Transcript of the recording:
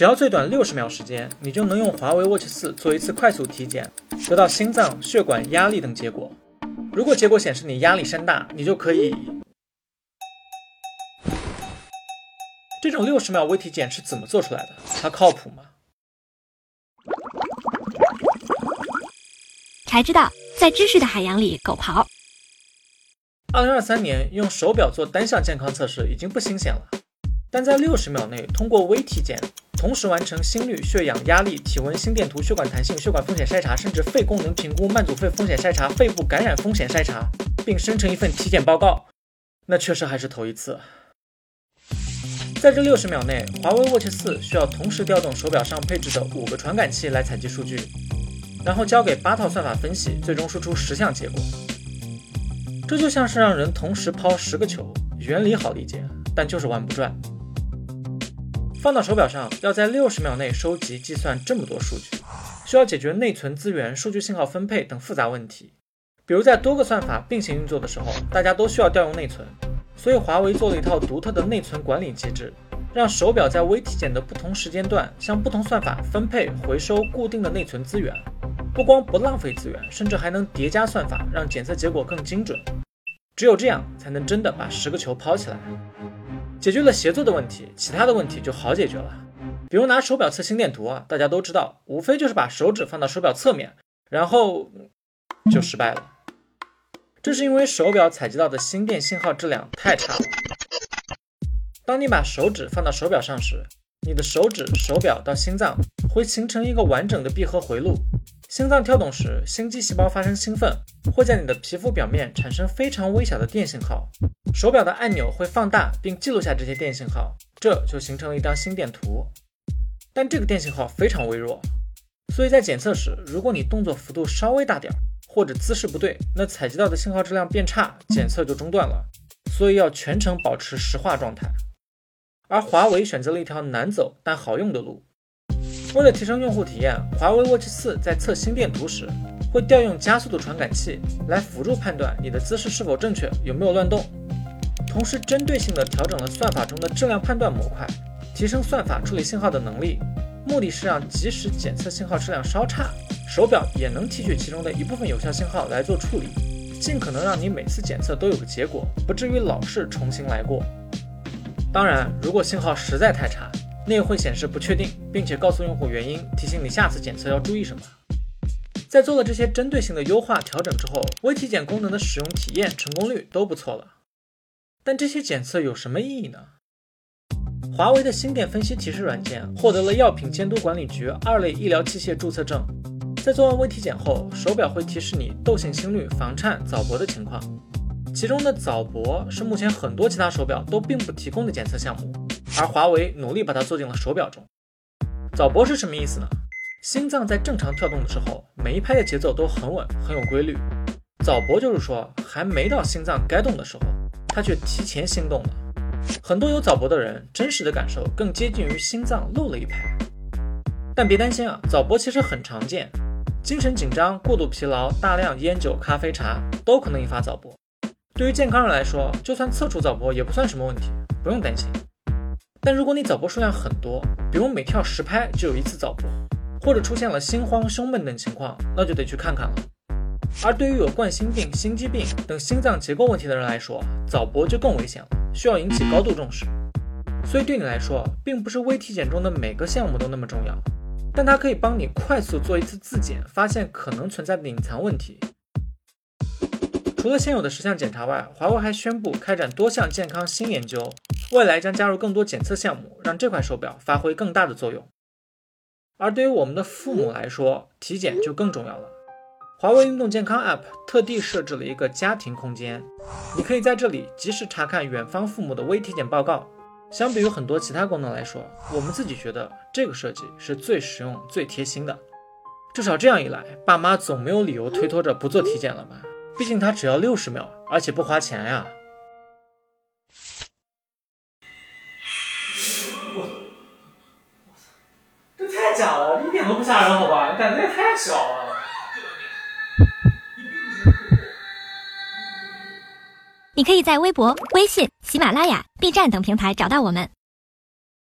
只要最短六十秒时间，你就能用华为 Watch 四做一次快速体检，得到心脏、血管、压力等结果。如果结果显示你压力山大，你就可以。这种六十秒微体检是怎么做出来的？它靠谱吗？才知道，在知识的海洋里狗刨。二零二三年用手表做单项健康测试已经不新鲜了，但在六十秒内通过微体检。同时完成心率、血氧、压力、体温、心电图、血管弹性、血管风险筛查，甚至肺功能评估、慢阻肺风险筛查、肺部感染风险筛查，并生成一份体检报告，那确实还是头一次。在这六十秒内，华为 Watch 四需要同时调动手表上配置的五个传感器来采集数据，然后交给八套算法分析，最终输出十项结果。这就像是让人同时抛十个球，原理好理解，但就是玩不转。放到手表上，要在六十秒内收集、计算这么多数据，需要解决内存资源、数据信号分配等复杂问题。比如在多个算法并行运作的时候，大家都需要调用内存，所以华为做了一套独特的内存管理机制，让手表在微体检的不同时间段向不同算法分配、回收固定的内存资源，不光不浪费资源，甚至还能叠加算法，让检测结果更精准。只有这样，才能真的把十个球抛起来。解决了协作的问题，其他的问题就好解决了。比如拿手表测心电图啊，大家都知道，无非就是把手指放到手表侧面，然后就失败了。这是因为手表采集到的心电信号质量太差了。当你把手指放到手表上时，你的手指、手表到心脏会形成一个完整的闭合回路。心脏跳动时，心肌细胞发生兴奋，会在你的皮肤表面产生非常微小的电信号。手表的按钮会放大并记录下这些电信号，这就形成了一张心电图。但这个电信号非常微弱，所以在检测时，如果你动作幅度稍微大点儿，或者姿势不对，那采集到的信号质量变差，检测就中断了。所以要全程保持石化状态。而华为选择了一条难走但好用的路。为了提升用户体验，华为 Watch 四在测心电图时会调用加速度传感器来辅助判断你的姿势是否正确，有没有乱动。同时，针对性地调整了算法中的质量判断模块，提升算法处理信号的能力。目的是让即使检测信号质量稍差，手表也能提取其中的一部分有效信号来做处理，尽可能让你每次检测都有个结果，不至于老是重新来过。当然，如果信号实在太差，内会显示不确定，并且告诉用户原因，提醒你下次检测要注意什么。在做了这些针对性的优化调整之后，微体检功能的使用体验成功率都不错了。但这些检测有什么意义呢？华为的心电分析提示软件获得了药品监督管理局二类医疗器械注册证。在做完微体检后，手表会提示你窦性心律、房颤、早搏的情况。其中的早搏是目前很多其他手表都并不提供的检测项目。而华为努力把它做进了手表中。早搏是什么意思呢？心脏在正常跳动的时候，每一拍的节奏都很稳，很有规律。早搏就是说，还没到心脏该动的时候，它却提前心动了。很多有早搏的人，真实的感受更接近于心脏漏了一拍。但别担心啊，早搏其实很常见，精神紧张、过度疲劳、大量烟酒、咖啡茶都可能引发早搏。对于健康人来说，就算测出早搏也不算什么问题，不用担心。但如果你早搏数量很多，比如每跳十拍就有一次早搏，或者出现了心慌、胸闷等情况，那就得去看看了。而对于有冠心病、心肌病等心脏结构问题的人来说，早搏就更危险了，需要引起高度重视。所以对你来说，并不是微体检中的每个项目都那么重要，但它可以帮你快速做一次自检，发现可能存在的隐藏问题。除了现有的十项检查外，华为还宣布开展多项健康新研究。未来将加入更多检测项目，让这块手表发挥更大的作用。而对于我们的父母来说，体检就更重要了。华为运动健康 App 特地设置了一个家庭空间，你可以在这里及时查看远方父母的微体检报告。相比于很多其他功能来说，我们自己觉得这个设计是最实用、最贴心的。至少这样一来，爸妈总没有理由推脱着不做体检了吧？毕竟它只要六十秒，而且不花钱呀。假的，一点都不吓人，好吧？胆子也太小了。你可以在微博、微信、喜马拉雅、B 站等平台找到我们。